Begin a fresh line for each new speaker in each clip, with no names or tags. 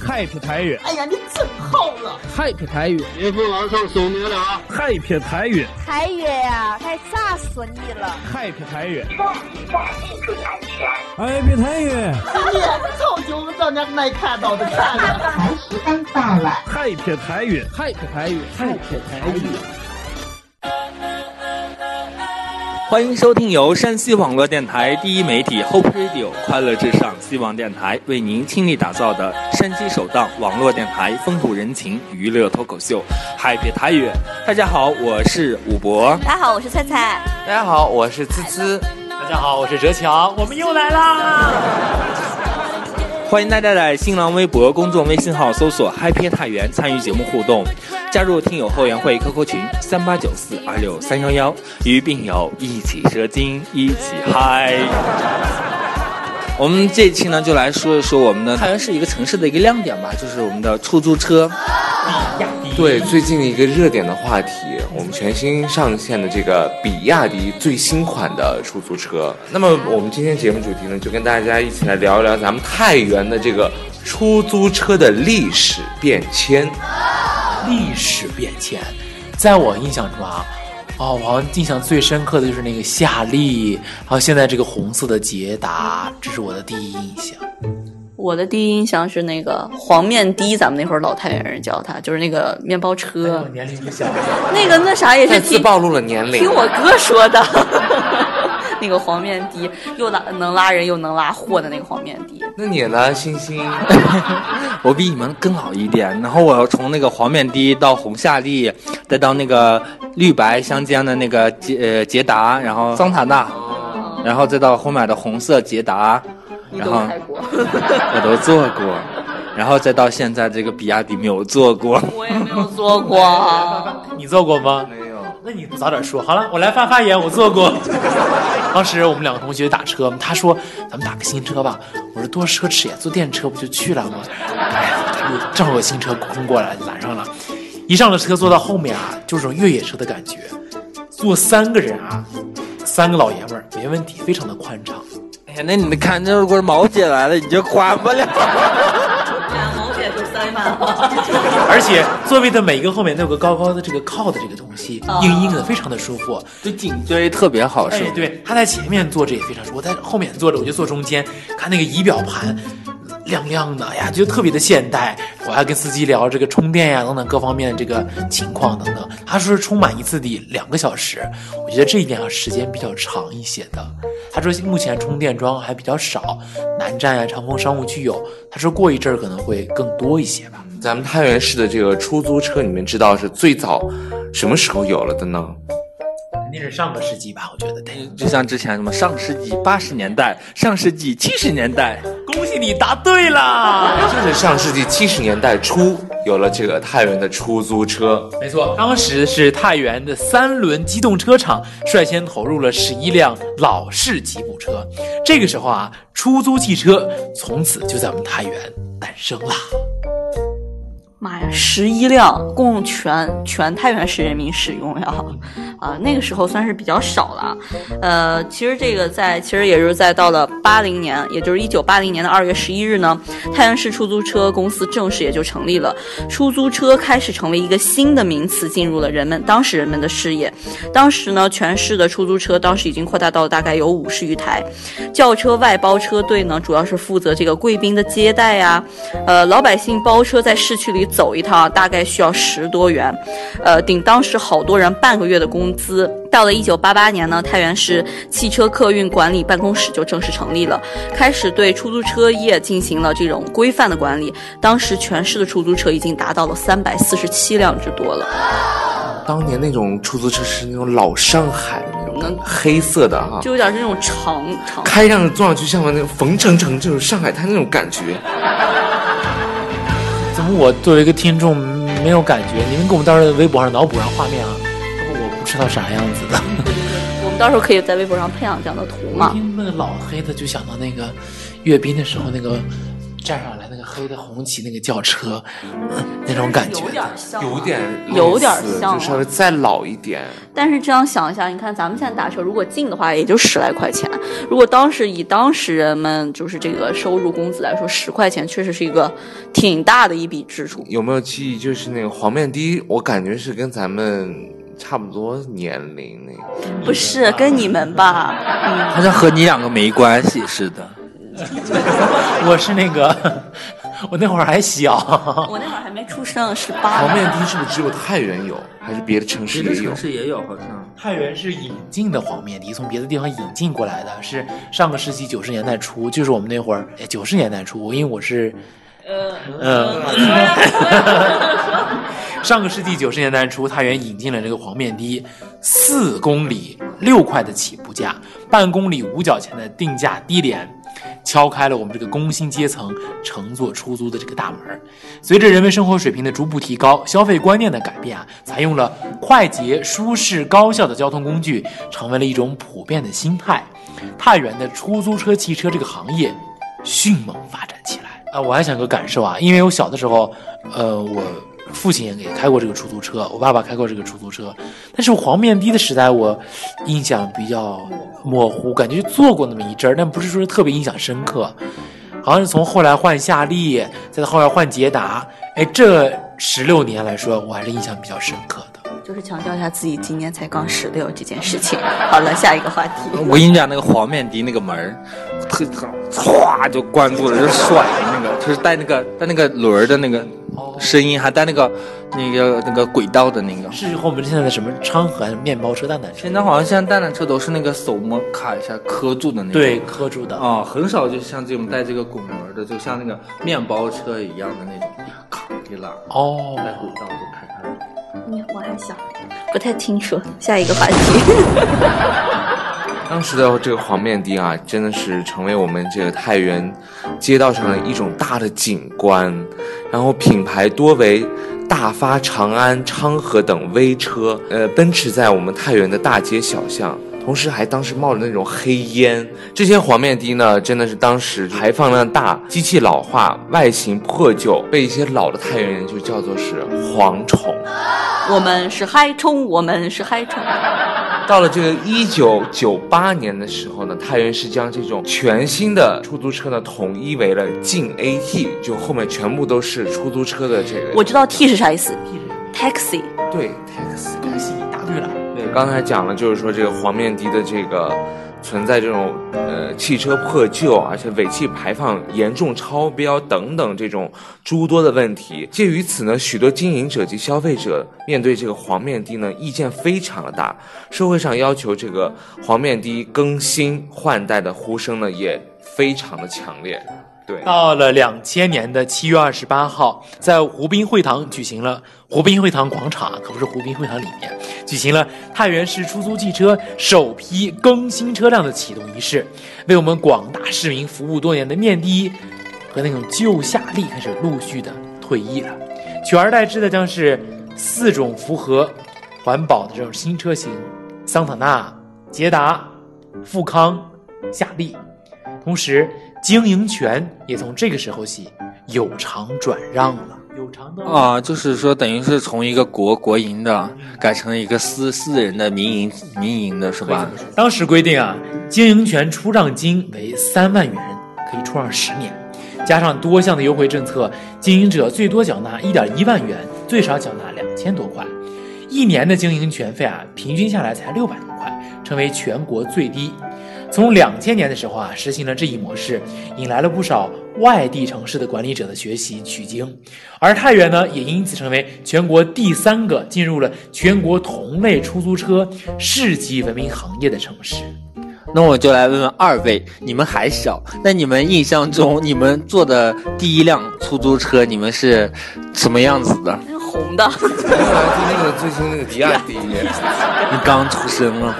，Happy 台语。
哎呀，你真好了
，Happy 台语。
岳父老少送你了
，Happy 台语。
台语呀，太炸死你了
，Happy 台语。
注意安全
，Happy 台语。
你早就让人没看到的看了，
还是刚到了
，Happy 台语，Happy 台语，Happy 台语。
欢迎收听由山西网络电台第一媒体 Hope Radio 快乐至上希望电台为您倾力打造的山西首档网络电台风土人情娱乐脱口秀《Happy 台语》。大家好，我是武博。
大家好，我是菜菜。
大家好，我是滋滋。
大家好，我是哲强。我们又来啦！
欢迎大家在新浪微博、公众微信号搜索嗨皮太原”参与节目互动，加入听友后援会 QQ 群三八九四二六三幺幺，与病友一起射精，一起嗨。我们这一期呢，就来说一说我们的太原市一个城市的一个亮点吧，就是我们的出租车。
对，最近一个热点的话题，我们全新上线的这个比亚迪最新款的出租车。那么，我们今天节目主题呢，就跟大家一起来聊一聊咱们太原的这个出租车的历史变迁。
历史变迁，在我印象中啊，哦，我好像印象最深刻的就是那个夏利，还有现在这个红色的捷达，这是我的第一印象。
我的第一印象是那个黄面的，咱们那会儿老太原人叫它，就是那个面包车。
年龄小。
那个那啥也是
听暴露了年龄。
听我哥说的，那个黄面的又拉能拉人又能拉货的那个黄面的。
那你呢，星星？
我比你们更老一点。然后我要从那个黄面的到红夏利，再到那个绿白相间的那个捷呃捷达，然后桑塔纳，然后再到后面的红色捷达。然后 我都坐过，然后再到现在这个比亚迪没有坐过，
我也没有坐过，
你坐过吗？
没有，
那你早点说。好了，我来发发言，我坐过。当时我们两个同学打车，他说咱们打个新车吧，我说多奢侈呀，坐电车不就去了吗？哎，他就正好有新车空过来拦上了，一上了车坐到后面啊，就是种越野车的感觉，坐三个人啊，三个老爷们儿没问题，非常的宽敞。
哎呀那你看，那如果毛姐来了，你就宽不了。
毛姐都塞满了。
而且座位的每一个后面都有个高高的这个靠的这个东西，硬硬的，非常的舒服，
对颈椎特别好。哎，
对，他在前面坐着也非常舒服，我在后面坐着我就坐中间，看那个仪表盘。亮亮的呀，就特别的现代。我还跟司机聊这个充电呀等等各方面的这个情况等等。他说是充满一次得两个小时，我觉得这一点啊时间比较长一些的。他说目前充电桩还比较少，南站呀、长丰商务区有。他说过一阵儿可能会更多一些吧。
咱们太原市的这个出租车，你们知道是最早什么时候有了的呢？
肯定是上个世纪吧，我觉得。
就像之前什么上世纪八十年代、上世纪七十年代。
恭喜你答对了，
就是上世纪七十年代初有了这个太原的出租车。
没错，当时是太原的三轮机动车厂率先投入了十一辆老式吉普车。这个时候啊，出租汽车从此就在我们太原诞生了。
妈呀，十一辆，供全全太原市人民使用呀！啊，那个时候算是比较少了。呃，其实这个在，其实也就是在到了八零年，也就是一九八零年的二月十一日呢，太原市出租车公司正式也就成立了。出租车开始成为一个新的名词，进入了人们当时人们的视野。当时呢，全市的出租车当时已经扩大到了大概有五十余台。轿车外包车队呢，主要是负责这个贵宾的接待呀。呃，老百姓包车在市区里。走一趟大概需要十多元，呃，顶当时好多人半个月的工资。到了一九八八年呢，太原市汽车客运管理办公室就正式成立了，开始对出租车业进行了这种规范的管理。当时全市的出租车已经达到了三百四十七辆之多了。
当年那种出租车是那种老上海那种黑色的哈，
就有点那种长长，
开上坐上去像那个冯程程就是上海滩那种感觉。
怎么我作为一个听众没有感觉？你们给我们到时候微博上脑补上画面啊，知道啥样子的。
我们到时候可以在微博上配上这样的图嘛。
听那个老黑的就想到那个阅兵的时候那个站上来那个黑的红旗那个轿车，那种感觉，
有点像，
有点
有点像，
就稍微再老一点。
但是这样想一下，你看咱们现在打车，如果近的话，也就十来块钱。如果当时以当时人们就是这个收入工资来说，十块钱确实是一个挺大的一笔支出。
有没有记忆？就是那个黄面的，我感觉是跟咱们差不多年龄那个。
不是跟你们吧？
好像和你两个没关系似的。
我是那个，我那会儿还小，
我那会儿还没出生，十八。
黄面的是不是只有太原有，还是别的城市也有？
别的城市也有，好像。
太原是引进的黄面的，从别的地方引进过来的，是上个世纪九十年代初，就是我们那会儿，哎，九十年代初，因为我是，呃嗯，上个世纪九十年代初，太原引进了这个黄面的，四公里六块的起步价，半公里五角钱的定价低廉。敲开了我们这个工薪阶层乘坐出租的这个大门。随着人们生活水平的逐步提高，消费观念的改变啊，采用了快捷、舒适、高效的交通工具，成为了一种普遍的心态。太原的出租车汽车这个行业迅猛发展起来啊！我还想个感受啊，因为我小的时候，呃，我。父亲也开过这个出租车，我爸爸开过这个出租车，但是黄面的的时代我印象比较模糊，感觉坐过那么一阵儿，但不是说特别印象深刻。好像是从后来换夏利，再到后来换捷达，哎，这十六年来说，我还是印象比较深刻的。
就是强调一下自己今年才刚十六这件事情。好了，下一个话题。
我跟你讲，那个黄面的那个门儿，特特唰就关住了，就甩那个，就是带那个带那个轮儿的那个。声音还带那个那个那个轨道的那个，
是和我们现在的什么昌河面包车、蛋蛋车？
现在好像现在蛋蛋车都是那个手摸卡一下磕住的那种，
对，磕住的
啊，很少就像这种带这个拱门的，就像那个面包车一样的那种，咔一拉
哦，
带轨道就开开了。
你我还小，不太清楚。下一个话题。
当时的这个黄面的啊，真的是成为我们这个太原街道上的一种大的景观。然后品牌多为大发、长安、昌河等微车，呃，奔驰在我们太原的大街小巷。同时还当时冒着那种黑烟。这些黄面的呢，真的是当时排放量大、机器老化、外形破旧，被一些老的太原人就叫做是蝗虫。
我们是嗨冲，我们是嗨冲。
到了这个一九九八年的时候呢，太原市将这种全新的出租车呢统一为了晋 AT，就后面全部都是出租车的这个。
我知道 T 是啥意思，taxi。
对，taxi，
恭喜你答对了。
对，刚才讲了，就是说这个黄面的的这个。存在这种呃汽车破旧，而且尾气排放严重超标等等这种诸多的问题。介于此呢，许多经营者及消费者面对这个黄面的呢，意见非常的大。社会上要求这个黄面的更新换代的呼声呢，也非常的强烈。对，
到了两千年的七月二十八号，在湖滨会堂举行了湖滨会堂广场，可不是湖滨会堂里面。举行了太原市出租汽车首批更新车辆的启动仪式，为我们广大市民服务多年的面的和那种旧夏利开始陆续的退役了，取而代之的将是四种符合环保的这种新车型：桑塔纳、捷达、富康、夏利，同时。经营权也从这个时候起有偿转让了，有偿的
啊，就是说等于是从一个国国营的改成了一个私私人的民营民营的是吧？
当时规定啊，经营权出让金为三万元，可以出让十年，加上多项的优惠政策，经营者最多缴纳一点一万元，最少缴纳两千多块，一年的经营权费啊，平均下来才六百多块，成为全国最低。从两千年的时候啊，实行了这一模式，引来了不少外地城市的管理者的学习取经，而太原呢，也因此成为全国第三个进入了全国同类出租车市级文明行业的城市。
那我就来问问二位，你们还小，那你们印象中你们坐的第一辆出租车，你们是什么样子的？
红的。
就那个最新那个迪亚迪。
你刚出生啊。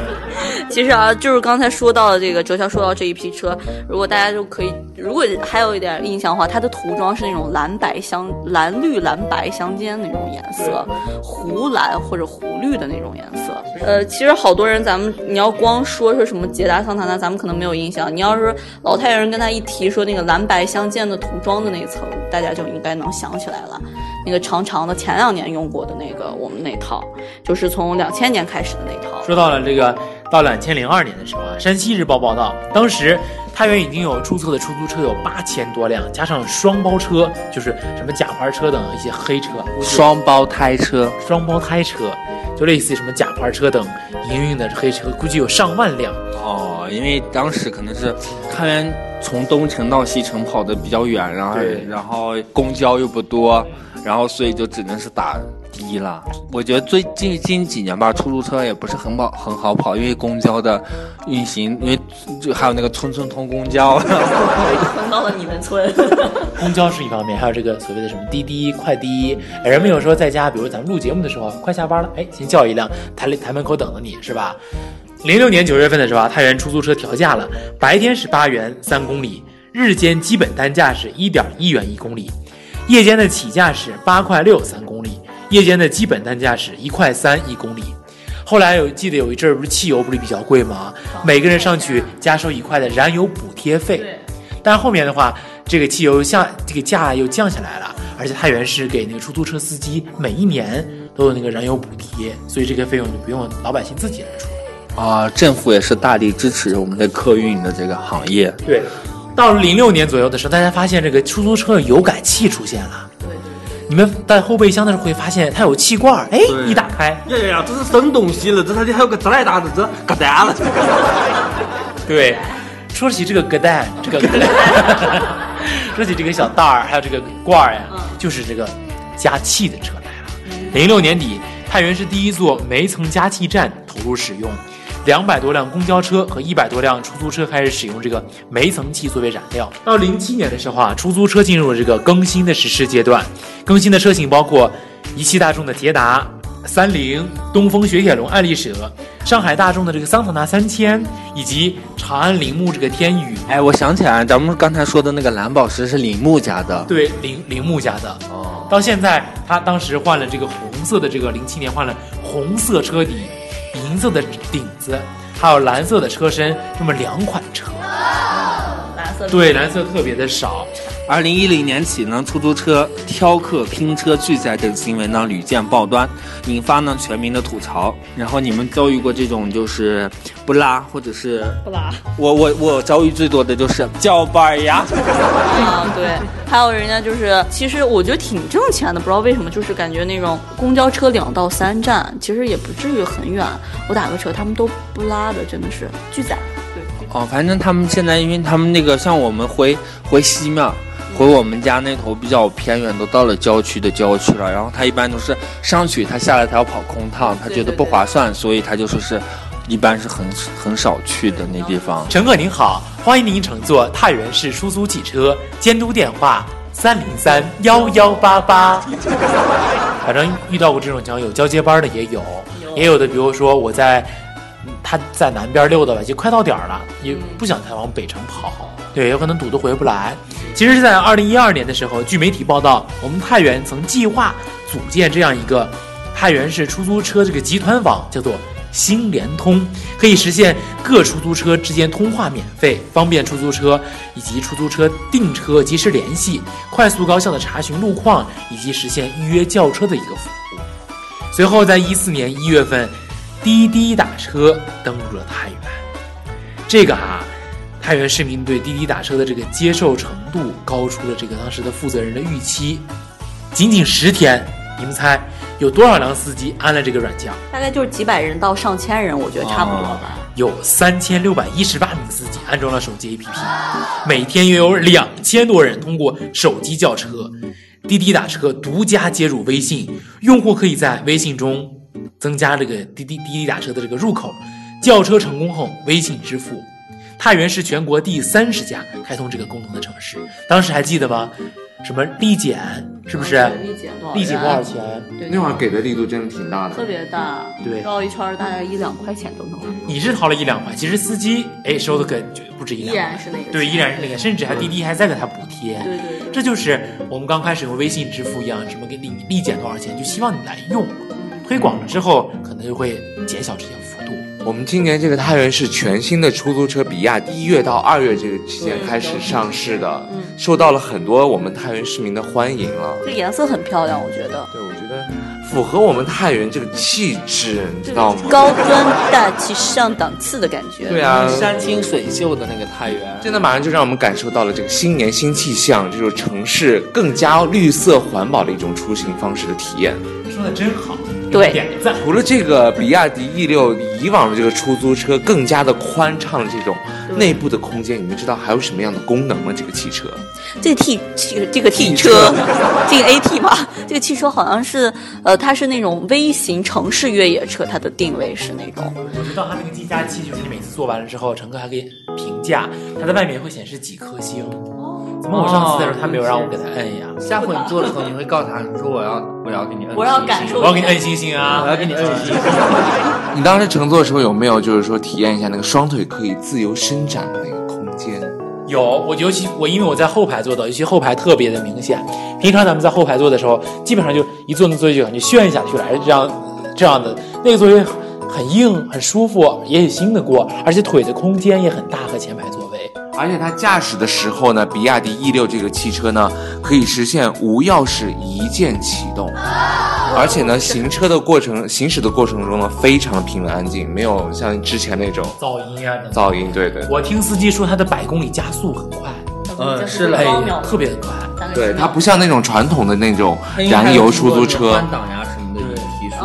其实啊，就是刚才说到的这个哲乔说到这一批车，如果大家就可以，如果还有一点印象的话，它的涂装是那种蓝白相蓝绿蓝白相间那种颜色，湖蓝或者湖绿的那种颜色。呃，其实好多人，咱们你要光说说什么捷达桑塔纳，咱们可能没有印象。你要是老太原人跟他一提说那个蓝白相间的涂装的那一层，大家就应该能想起来了。那个长长的，前两年用过的那个，我们那套就是从两千年开始的那套。
说到了这个，到两千零二年的时候啊，山西日报报道，当时太原已经有注册的出租车有八千多辆，加上双包车，就是什么假牌车等一些黑车，
双胞胎车，
双胞胎车，就类似于什么假牌车等营运的黑车，估计有上万辆。
哦，因为当时可能是太原从东城到西城跑的比较远，然后然后公交又不多。然后，所以就只能是打的了。我觉得最近近几年吧，出租车也不是很跑很好跑，因为公交的运行，因为就还有那个村村通公交，
通到了你们村。
公交是一方面，还有这个所谓的什么滴滴快滴。人们有时候在家，比如咱们录节目的时候，快下班了，哎，先叫一辆，台台门口等着你是吧？零六年九月份的时候，太原出租车调价了，白天是八元三公里，日间基本单价是一点一元一公里。夜间的起价是八块六三公里，夜间的基本单价是一块三一公里。后来有记得有一阵儿不是汽油不是比较贵吗？每个人上去加收一块的燃油补贴费。但后面的话，这个汽油下这个价又降下来了，而且太原市给那个出租车司机每一年都有那个燃油补贴，所以这个费用就不用老百姓自己来出
了。啊，政府也是大力支持我们的客运的这个行业。
对。到了零六年左右的时候，大家发现这个出租车的油改气出现了。
对，
你们在后备箱的时候会发现它有气罐，哎，一打开，
呀呀呀，这是生东西了，这它里还有个这来大的，这疙蛋了。
对，说起这个疙蛋，这个，说起这个小袋儿，还有这个罐儿呀，就是这个加气的车来了。零六年底，太原市第一座煤层加气站投入使用。两百多辆公交车和一百多辆出租车开始使用这个煤层气作为燃料。到零七年的时候啊，出租车进入了这个更新的实施阶段。更新的车型包括一汽大众的捷达、三菱、东风雪铁龙爱丽舍、上海大众的这个桑塔纳三千，以及长安铃木这个天宇。
哎，我想起来，咱们刚才说的那个蓝宝石是铃木家的。
对，铃铃木家的。哦。到现在，他当时换了这个红色的这个零七年换了红色车底。银色的顶子，还有蓝色的车身，这么两款车，
蓝色
对蓝色特别的少。
二零一零年起呢，出租车挑客、拼车、拒载等行为呢屡见报端，引发呢全民的吐槽。然后你们遭遇过这种就是不拉或者是
不拉？
我我我遭遇最多的就是叫板呀。
啊，对，还有人家就是，其实我觉得挺挣钱的，不知道为什么，就是感觉那种公交车两到三站，其实也不至于很远。我打个车，他们都不拉的，真的是拒载。对。
哦，反正他们现在，因为他们那个像我们回回西面。回我们家那头比较偏远，都到了郊区的郊区了。然后他一般都是上去，他下来他要跑空趟，他觉得不划算，所以他就说是，一般是很很少去的那地方。
乘客您好，欢迎您乘坐太原市出租汽车，监督电话三零三幺幺八八。反正遇到过这种情况，有交接班的也有，也有的，比如说我在他在南边溜达吧，就快到点儿了，也不想再往北城跑。对，有可能堵得回不来。其实是在二零一二年的时候，据媒体报道，我们太原曾计划组建这样一个太原市出租车这个集团网，叫做新联通，可以实现各出租车之间通话免费，方便出租车以及出租车订车及时联系，快速高效的查询路况以及实现预约叫车的一个服务。随后，在一四年一月份，滴滴打车登陆了太原，这个哈。太原市民对滴滴打车的这个接受程度高出了这个当时的负责人的预期。仅仅十天，你们猜有多少辆司机安了这个软件？
大概就是几百人到上千人，我觉得差不多吧。
有三千六百一十八名司机安装了手机 APP，每天约有两千多人通过手机叫车。滴滴打车独家接入微信，用户可以在微信中增加这个滴滴滴滴打车的这个入口，叫车成功后微信支付。太原是全国第三十家开通这个功能的城市，当时还记得吗？什么立减、是不是？
立减多少？
立减多少？钱？
对，
那会儿给的力度真的挺大的，
特别大，
对
绕一圈大概一两块钱都能。
你是掏了一两块，其实司机哎收的可就不止一两，
依然是那个，
对，依然是那个，甚至还滴滴还在给他补贴。
对对对，
这就是我们刚开始用微信支付一样，什么给你立减多少钱，就希望你来用。推广了之后，可能就会减小这些。
我们今年这个太原市全新的出租车比亚迪，一月到二月这个期间开始上市的，受到了很多我们太原市民的欢迎了。
这颜色很漂亮，我觉得。
对，我觉得符合我们太原这个气质，你知道吗？
高端大气上档次的感觉。
对啊，
山清水秀的那个太原，
真的马上就让我们感受到了这个新年新气象，这种城市更加绿色环保的一种出行方式的体验。
说的真好。
对，
点个赞。
除了这个比亚迪 E 六以往的这个出租车更加的宽敞的这种内部的空间，你们知道还有什么样的功能吗？这个汽车，
这个 T 汽这个 T 车，这个 AT 吧，这个汽车好像是呃，它是那种微型城市越野车，它的定位是那种。
我知道它那个计价器，就是你每次做完了之后，乘客还可以评价，它在外面会显示几颗星。怎么我上次的时候他没有让我给他摁呀？
下回你做的时候，你会告诉他，你说我要我要给你摁，
我要感受，
我要给你摁星星啊，
我要给你摁星星。
你当时乘坐的时候有没有就是说体验一下那个双腿可以自由伸展的那个空间？
有，我尤其我因为我在后排坐的，尤其后排特别的明显。平常咱们在后排坐的时候，基本上就一坐那座位就感觉陷下去了，这样这样的那个座位很硬很舒服，也有新的过，而且腿的空间也很大和前排座位。
而且它驾驶的时候呢，比亚迪 E 六这个汽车呢，可以实现无钥匙一键启动，而且呢，行车的过程、行驶的过程中呢，非常平稳安静，没有像之前那种
噪音啊。
噪音，对对。
我听司机说，它的百公里加速很快，
嗯，是嘞，
特别的快。
对，它不像那种传统的那种燃油出租车，
换挡呀什么的提速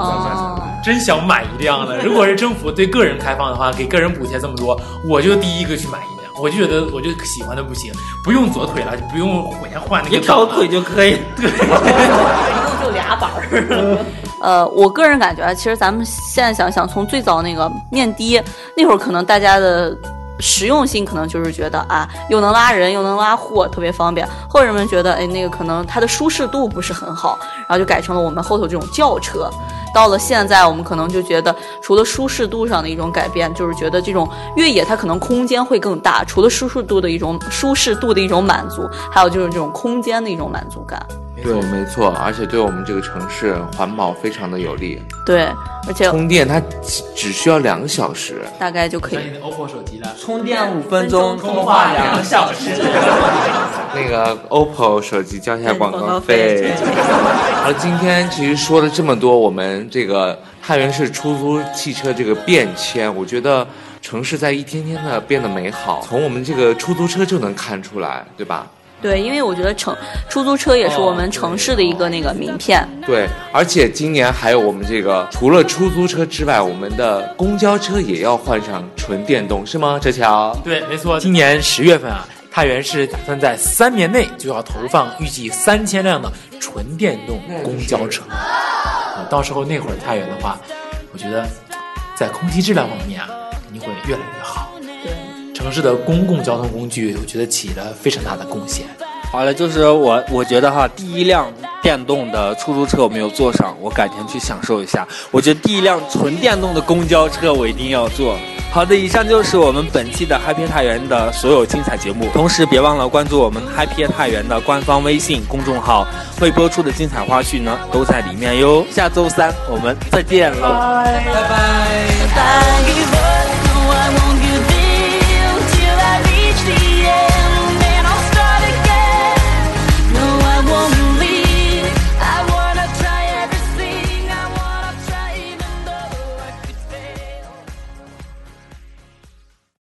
真想买一辆呢。如果是政府对个人开放的话，给个人补贴这么多，我就第一个去买一辆。我就觉得，我就喜欢的不行，不用左腿了，就不用回家换那个
一条腿就可以。
对，一
共就俩板儿。呃，我个人感觉啊，其实咱们现在想想，从最早那个面的那会儿，可能大家的。实用性可能就是觉得啊，又能拉人又能拉货，特别方便。后人们觉得，哎，那个可能它的舒适度不是很好，然后就改成了我们后头这种轿车。到了现在，我们可能就觉得，除了舒适度上的一种改变，就是觉得这种越野它可能空间会更大。除了舒适度的一种舒适度的一种满足，还有就是这种空间的一种满足感。
对，没错，而且对我们这个城市环保非常的有利。
对，而且
充电它只需要两个小时，
大概就可以。
OPPO 手机了，
充电五分钟，通话两小时。
那个 OPPO 手机交一下广告费。而，今天其实说了这么多，我们这个太原市出租汽车这个变迁，我觉得城市在一天天的变得美好，从我们这个出租车就能看出来，对吧？
对，因为我觉得城出租车也是我们城市的一个那个名片。
对，而且今年还有我们这个除了出租车之外，我们的公交车也要换上纯电动，是吗？哲乔？
对，没错。今年十月份啊，太原市打算在三年内就要投放预计三千辆的纯电动公交车。啊，到时候那会儿太原的话，我觉得在空气质量方面啊，肯定会越来越。城市的公共交通工具，我觉得起了非常大的贡献。
好了，就是我，我觉得哈，第一辆电动的出租车我没有坐上，我改天去享受一下。我觉得第一辆纯电动的公交车我一定要坐。好的，以上就是我们本期的 Happy 太原的所有精彩节目。同时，别忘了关注我们 Happy 太原的官方微信公众号，会播出的精彩花絮呢都在里面哟。下周三我们再见喽，
拜
拜拜。